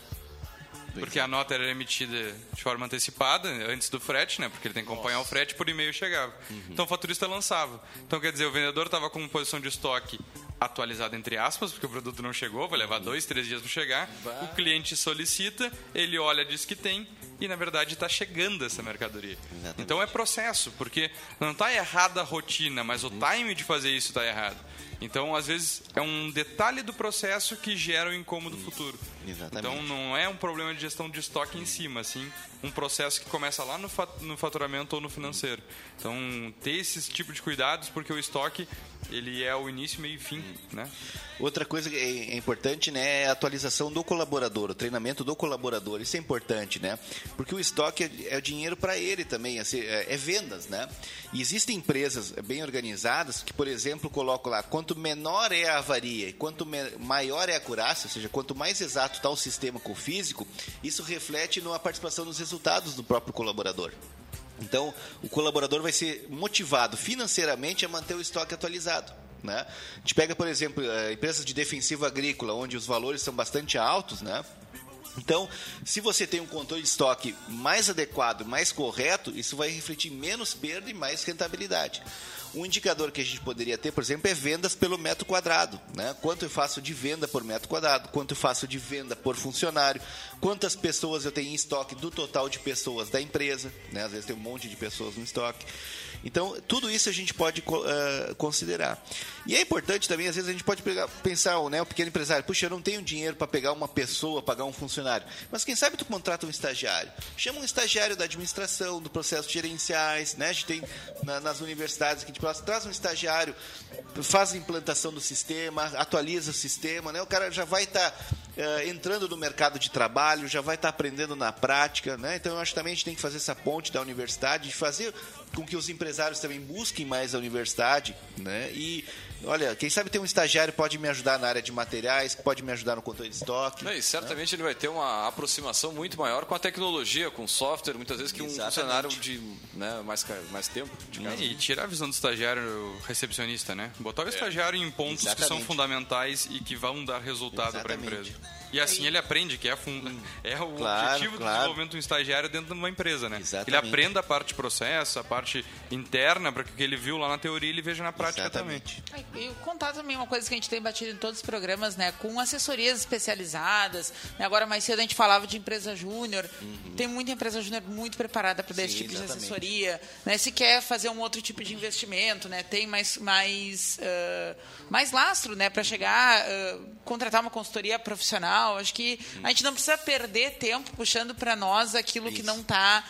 Porque a nota era emitida de forma antecipada, antes do frete, né? Porque ele tem que acompanhar o frete por e-mail chegava. Então o faturista lançava. Então quer dizer, o vendedor estava com posição de estoque atualizada entre aspas, porque o produto não chegou, vai levar dois, três dias para chegar. O cliente solicita, ele olha, diz que tem e na verdade está chegando essa mercadoria. Exatamente. Então é processo, porque não está errada a rotina, mas o time de fazer isso está errado. Então, às vezes, é um detalhe do processo que gera o incômodo futuro. Exatamente. Então, não é um problema de gestão de estoque em si, mas sim um processo que começa lá no, no faturamento ou no financeiro. Então, ter esse tipo de cuidados, porque o estoque, ele é o início, meio e fim, né? Outra coisa que é é importante, né, é a atualização do colaborador, o treinamento do colaborador. Isso é importante, né? Porque o estoque é, é dinheiro para ele também, assim, é, é vendas, né? E existem empresas bem organizadas que, por exemplo, colocam lá quanto menor é a avaria e quanto maior é a acurácia, ou seja, quanto mais exato está o sistema com o físico, isso reflete na participação nos resultados do próprio colaborador. Então, o colaborador vai ser motivado financeiramente a manter o estoque atualizado. Né? A gente pega, por exemplo, eh, empresas de defensivo agrícola, onde os valores são bastante altos, né? Então, se você tem um controle de estoque mais adequado, mais correto, isso vai refletir menos perda e mais rentabilidade. Um indicador que a gente poderia ter, por exemplo, é vendas pelo metro quadrado. Né? Quanto eu faço de venda por metro quadrado, quanto eu faço de venda por funcionário, quantas pessoas eu tenho em estoque do total de pessoas da empresa. Né? Às vezes tem um monte de pessoas no estoque. Então, tudo isso a gente pode eh, considerar. E é importante também, às vezes a gente pode pegar- pensar, né, o pequeno empresário, puxa, eu não tenho dinheiro para pegar uma pessoa, pagar um funcionário. Mas quem sabe tu contrata um estagiário. Chama um estagiário da administração, do processo gerenciais, né? A gente tem na- nas universidades que a gente fala, traz um estagiário, faz a implantação do sistema, atualiza o sistema, né? O cara já vai estar entrando no mercado de trabalho, já vai estar aprendendo na prática, né? Então eu acho que também a gente tem que fazer essa ponte da universidade, de fazer com que os empresários também busquem mais a universidade, né? E olha, quem sabe ter um estagiário pode me ajudar na área de materiais, pode me ajudar no controle de estoque. Não, e certamente ele vai ter uma aproximação muito maior com a tecnologia, com o software, muitas vezes que um Exatamente. funcionário de né, mais, mais tempo de casa. E tirar a visão do estagiário recepcionista, né? Botar o estagiário em pontos que são Exatamente. fundamentais e que vão dar resultado para a Exatamente. empresa. E assim ele aprende, que é, a fun... é o Claro, objetivo do claro. desenvolvimento do estagiário dentro de uma empresa, né? Exatamente. Ele aprenda a parte de processo, a parte interna, para que o que ele viu lá na teoria ele veja na prática Exatamente. também. E contar também uma coisa que a gente tem batido em todos os programas, né? Com assessorias especializadas. né, Agora, mais cedo, a gente falava de empresa júnior. Tem muita empresa júnior muito preparada para dar esse Uhum. Tipo de exatamente. assessoria. Né? Se quer fazer um outro tipo de investimento, né? Tem mais, mais, ah, mais lastro, né? Para chegar, ah, contratar uma consultoria profissional. Acho que a gente não precisa perder tempo puxando para nós aquilo que Isso. não está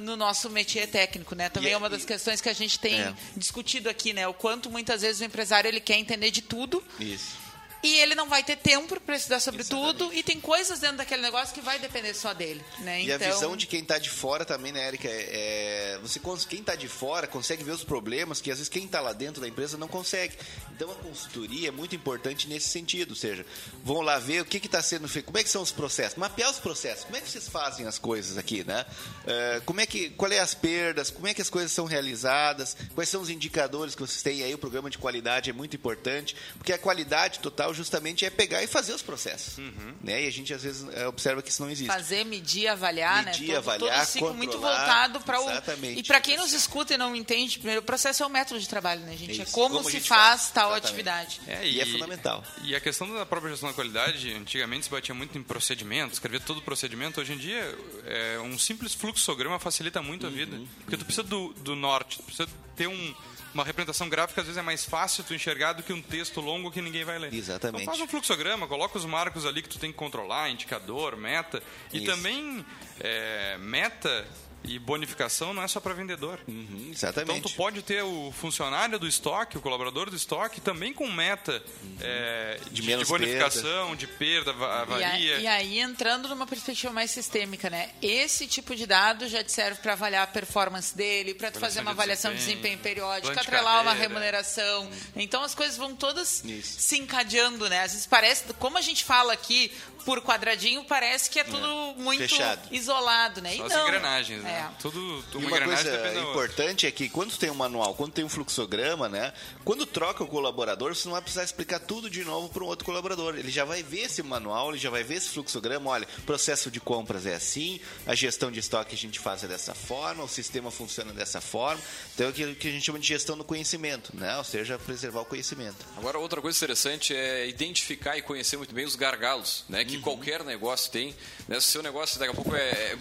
no nosso métier técnico, né? Também E- é uma das e- questões que a gente tem É. discutido aqui, né? O quanto muitas vezes o empresário ele quer entender de tudo Isso. E ele não vai ter tempo para estudar sobre Exatamente. tudo e tem coisas dentro daquele negócio que vai depender só dele, né? E a visão de quem está de fora também, né, Érica? É, é- você, quem está de fora consegue ver os problemas que às vezes quem está lá dentro da empresa não consegue. Então a consultoria é muito importante nesse sentido. Ou seja, vão lá ver o que está sendo feito, como é que são os processos, mapear os processos, como é que vocês fazem as coisas aqui, né? É, como é que, qual é as perdas, como é que as coisas são realizadas, quais são os indicadores que vocês têm aí, o programa de qualidade é muito importante, porque a qualidade total justamente é pegar e fazer os processos. Né? E a gente às vezes é, observa que isso não existe. fazer, medir, avaliar, Medir, né? Todo, avaliar, todo ciclo muito voltado para o Exatamente. e para quem nos escuta e não entende, primeiro o processo é o método de trabalho, né, gente? É Isso. como, Como a se faz faz. tal Exatamente. atividade. E é fundamental. E a questão da própria gestão da qualidade, antigamente se batia muito em procedimento, escrevia todo o procedimento. Hoje em dia, é, um simples fluxograma facilita muito a vida. Uhum. Porque tu precisa do, do norte, tu precisa ter um- uma representação gráfica, às vezes é mais fácil tu enxergar do que um texto longo que ninguém vai ler. Exatamente. Então faz um fluxograma, coloca os marcos ali que tu tem que controlar, indicador, meta. E Isso. também, é, meta E bonificação não é só para vendedor. Uhum, exatamente. Então tu pode ter o funcionário do estoque, o colaborador do estoque, também com meta é, de, de, de bonificação, de perda, avaria. E, e aí, entrando numa perspectiva mais sistêmica, né? Esse tipo de dado já te serve para avaliar a performance dele, para tu fazer uma de avaliação de desempenho, desempenho periódica, atrelar uma remuneração. Então as coisas vão todas Isso. se encadeando, né? Às vezes parece, como a gente fala aqui por quadradinho, parece que é tudo muito Fechado. isolado, né? Só e as não. engrenagens, né? É. Tudo, E uma uma coisa importante é que quando tem um manual, quando tem um fluxograma, né? Quando troca o colaborador, você não vai precisar explicar tudo de novo para um outro colaborador. Ele já vai ver esse manual, ele já vai ver esse fluxograma. Olha, processo de compras é assim, a gestão de estoque a gente faz é dessa forma, o sistema funciona dessa forma. Então é aquilo que a gente chama de gestão do conhecimento, né? Ou seja, preservar o conhecimento. Agora, outra coisa interessante é identificar e conhecer muito bem os gargalos, né? Uhum. Que qualquer negócio tem. Né? Se o seu negócio daqui a pouco é,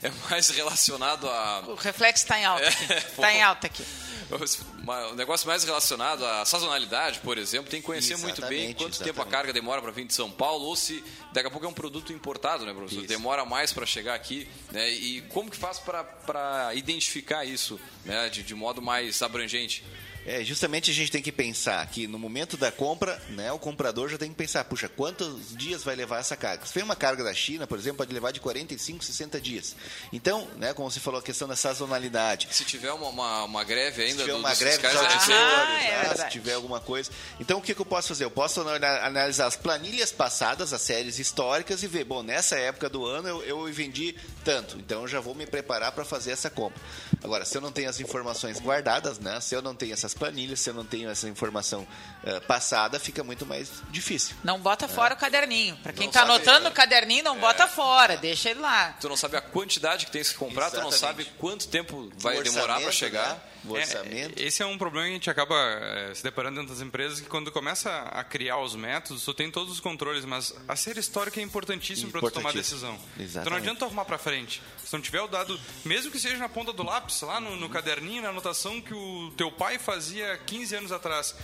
é mais relacionado a... O reflexo está em alta. É, aqui. Está em alta aqui. Um negócio mais relacionado à sazonalidade, por exemplo, tem que conhecer muito bem Exatamente, quanto tempo a exatamente. carga demora para vir de São Paulo ou se daqui a pouco é um produto importado, né, professor? Isso. Demora mais para chegar aqui, né? E como que faz para identificar isso, né, de, de modo mais abrangente? É, justamente a gente tem que pensar que no momento da compra, né, o comprador já tem que pensar, puxa, quantos dias vai levar essa carga? Se vem uma carga da China, por exemplo, pode levar de 45, 60 dias. Então, né, como você falou, a questão da sazonalidade. Se tiver uma, uma, uma greve ainda Se tiver do, uma dos greve fiscais auditores, Ah, é né, se tiver alguma coisa. Então, o que, que eu posso fazer? Eu posso ana- analisar as planilhas passadas, as séries históricas e ver, bom, nessa época do ano eu, eu vendi tanto, então eu já vou me preparar para fazer essa compra. Agora, se eu não tenho as informações guardadas, né, se eu não tenho essas planilhas, se eu não tenho essa informação eh, passada, fica muito mais difícil. Não bota fora o caderninho. Para quem Não está anotando o caderninho, não bota fora. Deixa ele lá. tu não sabe a quantidade que tem que comprar, tu não Exatamente. sabe quanto tempo vai demorar para chegar. né? O orçamento. É, esse é um problema que a gente acaba é, se deparando dentro das empresas, que quando começa a criar os métodos, tu tem todos os controles, mas a série histórica é importantíssimo para tu tomar Importantíssimo. decisão. Então não Exatamente. adianta arrumar para frente. Se não tiver o dado, mesmo que seja na ponta do lápis, lá no, no caderninho, na anotação que o teu pai fazia 15 anos atrás.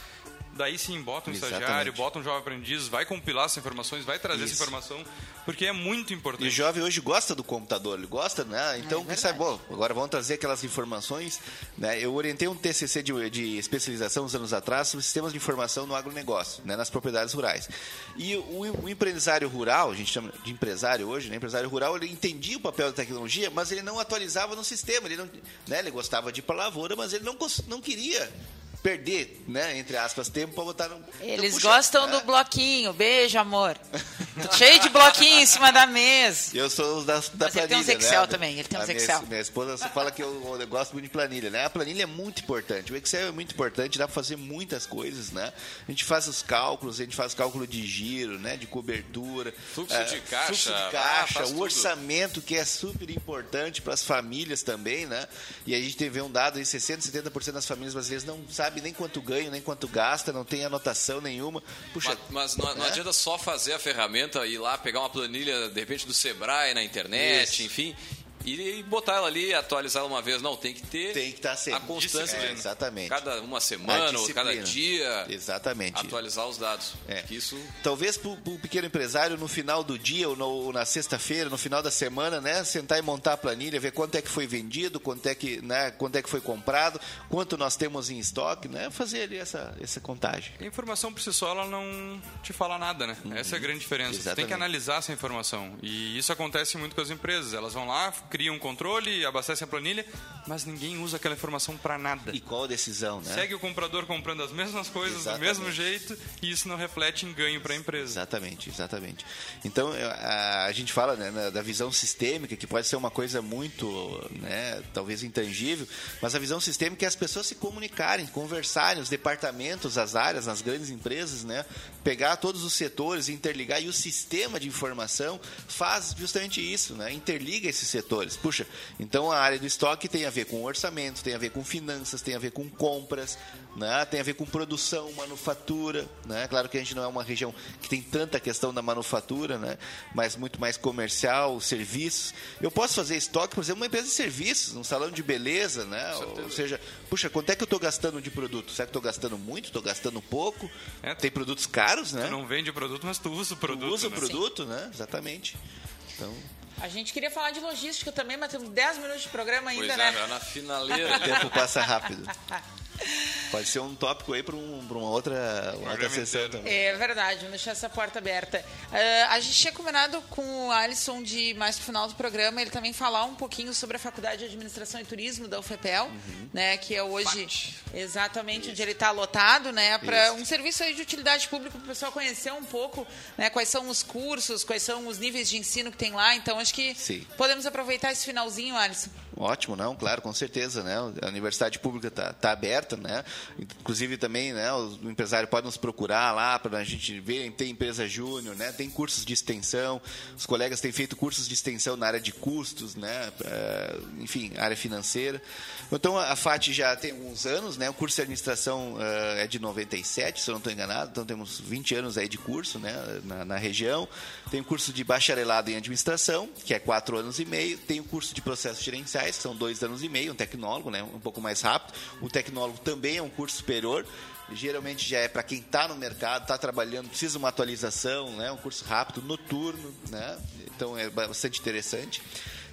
Daí sim, bota um Exatamente. estagiário, bota um jovem aprendiz, vai compilar essas informações, vai trazer essa Isso. informação, porque é muito E o importante. jovem hoje gosta do computador, ele gosta, né? Então, quem sabe, bom, agora vamos trazer aquelas informações. Né? Eu orientei um TCC de, de especialização uns anos atrás sobre sistemas de informação no agronegócio, né? nas propriedades rurais. E o, o empresário rural, a gente chama de empresário hoje, né? empresário rural, ele entendia o papel da tecnologia, mas ele não atualizava no sistema. Ele, não, né? ele gostava de ir para a lavoura, mas ele não, não queria perder, né, entre aspas, tempo para botar no. Eles Então, puxa, gostam né? do bloquinho. Beijo, amor. Tô cheio de bloquinho em cima da mesa. Eu sou da, da Mas ele planilha, tem uns Excel né? também, ele tem uns minha- Excel. Minha, esposa fala que eu, eu gosto muito de planilha, né? A planilha é muito importante. O Excel é muito importante, dá para fazer muitas coisas, né? A gente faz os cálculos, a gente faz cálculo de giro, né? De cobertura. Fluxo eh, de caixa, Fluxo ah, de caixa, faz o tudo. orçamento, que é super importante para as famílias também, né? E a gente teve um dado aí, 60%, 70% das famílias brasileiras não sabe nem quanto ganha, nem quanto gasta, não tem anotação nenhuma. Puxa, Mas, mas não, não né? adianta só fazer a ferramenta, ir lá pegar uma planilha, de repente, do Sebrae na internet, Isso. enfim, e botar ela ali, atualizar ela uma vez. Não, tem que ter Tem que estar sempre. a constância. É, de exatamente. Cada uma A semana ou cada dia, Exatamente. atualizar os dados. É. Que isso Talvez para o pequeno empresário, no final do dia ou, no- ou na sexta-feira, no final da semana, né, sentar e montar a planilha, ver quanto é que foi vendido, quanto é que, né, quanto é que foi comprado, quanto nós temos em estoque, né, fazer ali essa, essa contagem. A informação por si só ela não te fala nada, né? Essa é a grande diferença. Você tem que analisar essa informação. E isso acontece muito com as empresas. Elas vão lá, criam um controle, abastecem a planilha, mas ninguém usa aquela informação para nada. E qual a decisão, né? Segue o comprador comprando as mesmas coisas Exatamente. do mesmo jeito e isso não reflete em ganho para a empresa. Exatamente, exatamente. Então a, a gente fala né, da visão sistêmica, que pode ser uma coisa muito, né, talvez intangível, mas a visão sistêmica é as pessoas se comunicarem, conversarem, os departamentos, as áreas, nas grandes empresas, né, pegar todos os setores, interligar e o sistema de informação faz justamente isso, né, interliga esses setores. Puxa, então a área do estoque tem a ver com orçamento, tem a ver com finanças, tem a ver com compras, né, tem a ver com produção, manufatura, né? Claro que a gente não é uma região que tem tanta questão da manufatura, né? Mas muito mais comercial, serviços. Eu posso fazer estoque, por exemplo, uma empresa de serviços, um salão de beleza, né? Ou seja, puxa, quanto é que eu estou gastando de produto? Será que estou gastando muito? Estou gastando pouco? É, Tem produtos caros, né? Tu não vende o produto, mas tu usa o Tu produto. usa o né? produto, né? Exatamente. Então, A gente queria falar de logística também, mas temos 10 minutos de programa ainda, Pois né? é, já na finaleira. O tempo passa rápido. Pode ser um tópico aí para um, uma outra, uma outra sessão inteiro. também. É verdade, vamos deixar essa porta aberta. Ah, a gente tinha combinado com o Alisson de mais pro final do programa ele também falar um pouquinho sobre a Faculdade de Administração e Turismo da UFPEL, né, que é hoje exatamente onde ele está lotado, né, para um serviço aí de utilidade pública para o pessoal conhecer um pouco, né, quais são os cursos, quais são os níveis de ensino que tem lá. Então acho que Sim. podemos aproveitar esse finalzinho, Alisson. Ótimo, não, claro, com certeza, né? A universidade pública está tá aberta, né? Inclusive também, né? O empresário pode nos procurar lá para a gente ver, tem empresa júnior, né? Tem cursos de extensão, os colegas têm feito cursos de extensão na área de custos, né? Eh, enfim, área financeira. Então a FAT já tem alguns anos, né? O curso de administração eh, é de 97, se eu não estou enganado, então temos 20 anos aí de curso, né? Na, na região. Tem o curso de bacharelado em administração, que é quatro anos e meio. Tem o curso de processos gerenciais, são dois anos e meio, um tecnólogo, né? Um pouco mais rápido. O tecnólogo também é um curso superior. Geralmente já é para quem está no mercado, está trabalhando, precisa de uma atualização, né? Um curso rápido, noturno, né? Então é bastante interessante.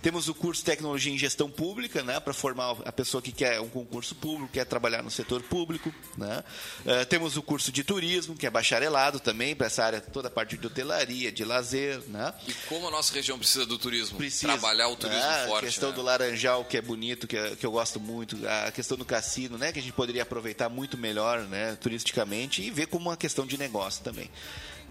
Temos o curso de Tecnologia em Gestão Pública, né, para formar a pessoa que quer um concurso público, quer trabalhar no setor público. Né. Eh, temos o curso de Turismo, que é bacharelado também, para essa área, toda a parte de hotelaria, de lazer. Né. E como a nossa região precisa do turismo? Precisa, Trabalhar o turismo né, forte. A questão né? do Laranjal, que é bonito, que, é- que eu gosto muito. A questão do cassino, né, que a gente poderia aproveitar muito melhor né, turisticamente e ver como uma questão de negócio também.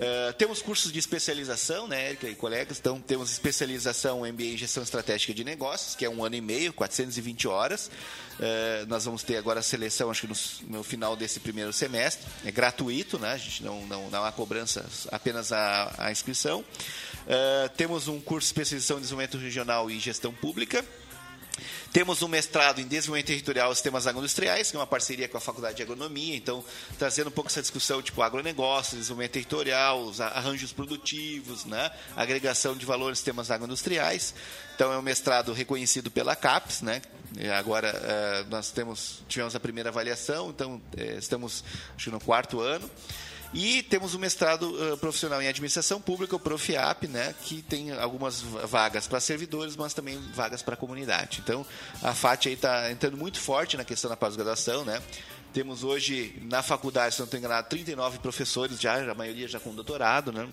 Eh, temos cursos de especialização, né, Érica e colegas? Então, temos especialização MBA em Gestão Estratégica de Negócios, que é um ano e meio, 420 horas. Eh, nós vamos ter agora a seleção, acho que no, no final desse primeiro semestre. É gratuito, né? A gente não, não, não há cobrança, apenas a, a inscrição. Eh, temos um curso de especialização em desenvolvimento regional e gestão pública. Temos um mestrado em desenvolvimento territorial e sistemas agroindustriais, que é uma parceria com a Faculdade de Agronomia, então trazendo um pouco essa discussão tipo agronegócio, desenvolvimento territorial, os arranjos produtivos, né? agregação de valores em sistemas agroindustriais. Então é um mestrado reconhecido pela CAPES, né? Agora eh, nós temos tivemos a primeira avaliação, então eh, estamos acho no quarto ano. E temos o mestrado eh, profissional em administração pública, o Profiap, né, que tem algumas va- vagas para servidores, mas também vagas para a comunidade. Então, a FAT aí está entrando muito forte na questão da pós-graduação, né? Temos hoje na faculdade, se não estou enganado, 39 professores já, a maioria já com doutorado, né?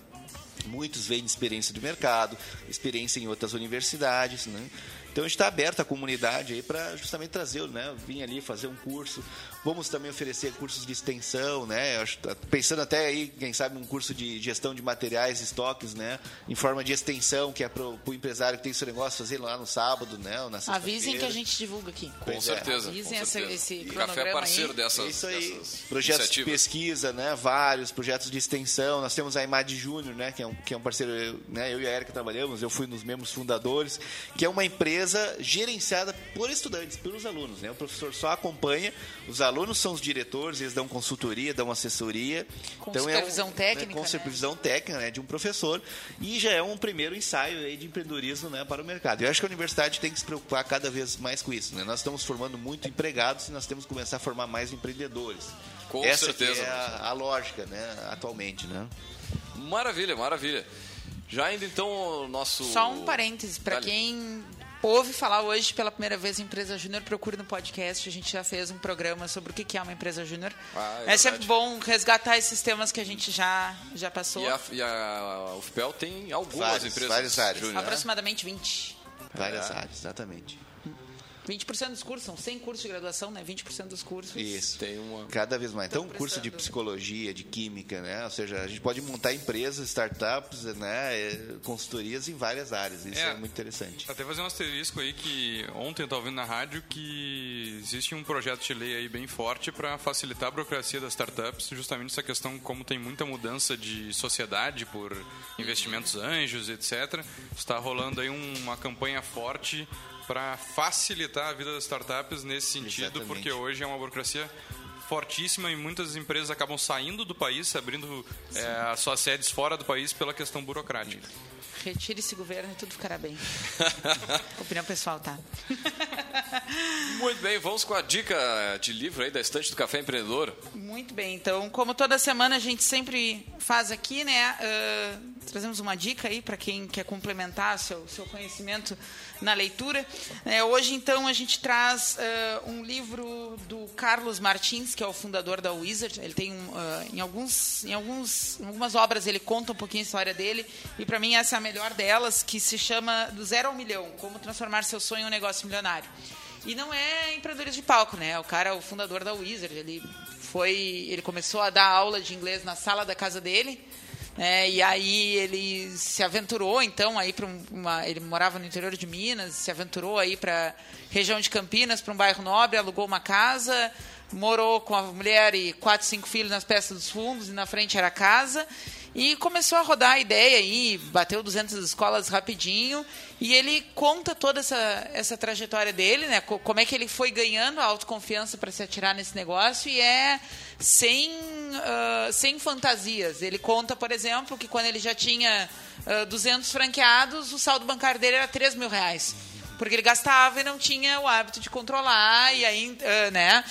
Muitos vêm de experiência de mercado, experiência em outras universidades, né? Então a gente está aberto à comunidade aí para justamente trazer, né? Vir ali fazer um curso. Vamos também oferecer cursos de extensão, né? Tá pensando até aí, quem sabe, um curso de gestão de materiais, estoques, né? Em forma de extensão, que é para o empresário que tem seu negócio fazer lá no sábado, né? Ou na Avisem que a gente divulga aqui. Com Pois é. certeza. Avisem com essa- certeza. esse O Café é parceiro aí. dessas, É isso aí. dessas Projetos de pesquisa, né? Vários projetos de extensão. Nós temos a Imad Júnior, né? Que é um, que é um parceiro, eu, né? Eu e a Erika trabalhamos, eu fui nos membros fundadores, que é uma empresa gerenciada por estudantes, pelos alunos, né? O professor só acompanha, os alunos são os diretores, eles dão consultoria, dão assessoria. Com então supervisão é um, técnica, Com né? supervisão técnica, né? De um professor. E já é um primeiro ensaio aí de empreendedorismo, né? Para o mercado. Eu acho que a universidade tem que se preocupar cada vez mais com isso, né? Nós estamos formando muito empregados e nós temos que começar a formar mais empreendedores. Com Essa certeza, que é a, a lógica, né? Atualmente, né? Maravilha, maravilha. Já indo então o nosso. Só um parêntese, para quem ouve falar hoje pela primeira vez em empresa júnior, procure no podcast. A gente já fez um programa sobre o que é uma empresa júnior. Ah, é é sempre bom resgatar esses temas que a gente já, já passou. E a, e a UFPEL tem algumas Várias, empresas. várias áreas. júnior, né? Aproximadamente 20. Várias É. áreas, exatamente. 20% dos cursos, são 100 cursos de graduação, né? 20% dos cursos. Isso. Tem uma. Cada vez mais. Então, Tô curso de psicologia, de química, né? Ou seja, a gente pode montar empresas, startups, né? eh, Consultorias em várias áreas. Isso é, É. muito interessante. Até fazer um asterisco aí que ontem eu estava ouvindo na rádio que existe um projeto de lei aí bem forte para facilitar a burocracia das startups, justamente essa questão como tem muita mudança de sociedade por investimentos anjos, etc. Está rolando aí um- uma campanha forte para facilitar a vida das startups nesse sentido, Exatamente. porque hoje é uma burocracia fortíssima e muitas empresas acabam saindo do país, abrindo é, as suas sedes fora do país pela questão burocrática. Retire esse governo e tudo ficará bem. Opinião pessoal, tá? Muito bem, vamos com a dica de livro aí da estante do Café Empreendedor. Muito bem, então, como toda semana a gente sempre faz aqui, né? ah, trazemos uma dica aí para quem quer complementar seu, seu conhecimento na leitura. É, hoje, então, a gente traz uh, um livro do Carlos Martins, que é o fundador da Wizard. Ele tem, uh, em, alguns, em, alguns, em algumas obras, ele conta um pouquinho a história dele. E, para mim, essa é a melhor delas, que se chama Do Zero ao Milhão, Como Transformar Seu Sonho em um Negócio Milionário. E não é empreendedorismo de palco, né? O cara o fundador da Wizard. Ele foi, ele começou a dar aula de inglês na sala da casa dele. É, e aí ele se aventurou então aí para uma ele morava no interior de Minas se aventurou aí para região de Campinas para um bairro nobre alugou uma casa morou com a mulher e quatro cinco filhos nas peças dos fundos e na frente era a casa e começou a rodar a ideia aí, bateu 200 escolas rapidinho, e ele conta toda essa, essa trajetória dele, né? Como é que ele foi ganhando a autoconfiança para se atirar nesse negócio, e é sem, uh, sem fantasias. Ele conta, por exemplo, que quando ele já tinha uh, 200 franqueados, o saldo bancário dele era 3 mil reais. Porque ele gastava e não tinha o hábito de controlar, e aí, uh, né?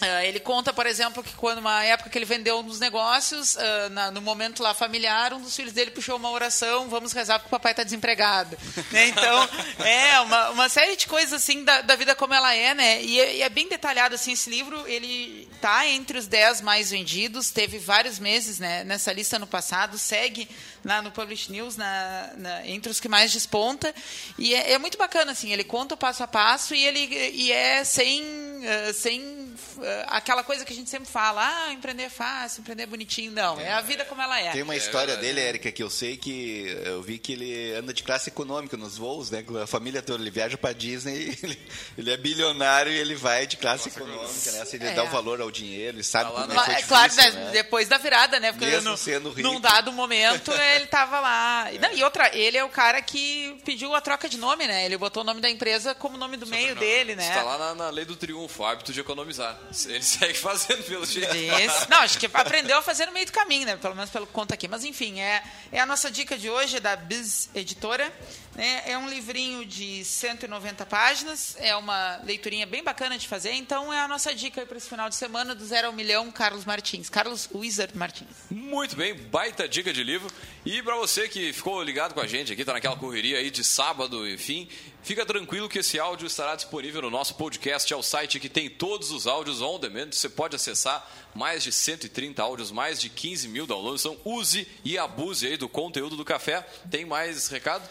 Uh, ele conta, por exemplo, que quando uma época que ele vendeu um dos negócios, uh, na, no momento lá familiar, um dos filhos dele puxou uma oração, vamos rezar porque o papai está desempregado. né? Então, é uma, uma, série de coisas assim da, da, vida como ela é, né? E é, e é, bem detalhado assim esse livro. Ele tá entre os 10 mais vendidos, teve vários meses né, nessa lista no passado, segue lá no Publish News na, na, entre os que mais desponta. E é, é, muito bacana, assim, ele conta o passo a passo e ele e é sem, uh, sem eh, aquela coisa que a gente sempre fala, ah, empreender é fácil, empreender é bonitinho. Não, é, é a vida como ela é. Tem uma história é, dele, Érica, que eu sei que eu vi que ele anda de classe econômica nos voos, né? A família toda, ele viaja para Disney, ele, ele, é bilionário e ele vai de classe Nossa, econômica, né? Assim, ele é. dá o valor ao dinheiro, ele sabe tá como é, é Claro, né? né? depois da virada, né? Porque Mesmo no, sendo rico. num dado momento ele tava lá. Não, e outra, ele é o cara que pediu a troca de nome, né? Ele botou o nome da empresa como nome do meio dele, né? Está lá na, na lei do triunfo, o hábito de economizar. Ele segue fazendo fazendo pelo jeito. Isso. Não, acho que aprendeu a fazer no meio do caminho, né? Pelo menos pelo conta aqui. Mas enfim, é, é a nossa dica de hoje, é da Biz Editora. Né? É um livrinho de 190 páginas, é uma leiturinha bem bacana de fazer. Então é a nossa dica para esse final de semana do Zero ao Milhão, Carlos Martins. Carlos Wizard Martins. Muito bem, baita dica de livro. E para você que ficou ligado com a gente aqui, tá naquela correria aí de sábado, enfim, Fica tranquilo que esse áudio estará disponível no nosso podcast, é o site que tem todos os áudios on demand. Você pode acessar mais de 130 áudios, mais de 15 mil downloads. Então use e abuse aí do conteúdo do café. Tem mais recado?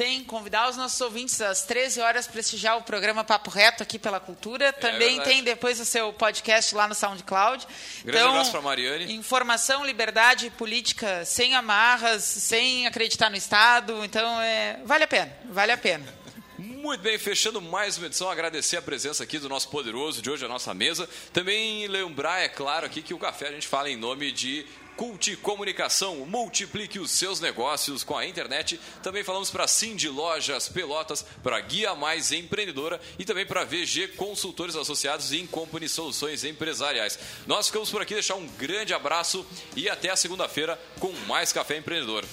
Tem, convidar os nossos ouvintes às 13 horas prestigiar o programa Papo Reto aqui pela Cultura. É Também é tem depois o seu podcast lá no SoundCloud. Grande então, abraço para Mariane. Informação, liberdade política sem amarras, sem acreditar no Estado. Então, é, vale a pena, vale a pena. Muito bem, fechando mais uma edição, agradecer a presença aqui do nosso poderoso de hoje, a nossa mesa. Também lembrar, é claro, aqui que o café a gente fala em nome de Cult Comunicação, multiplique os seus negócios com a internet. Também falamos para Cindy Lojas Pelotas, para Guia Mais Empreendedora e também para VG Consultores Associados e Company Soluções Empresariais. Nós ficamos por aqui, deixar um grande abraço e até a segunda-feira com mais Café Empreendedor.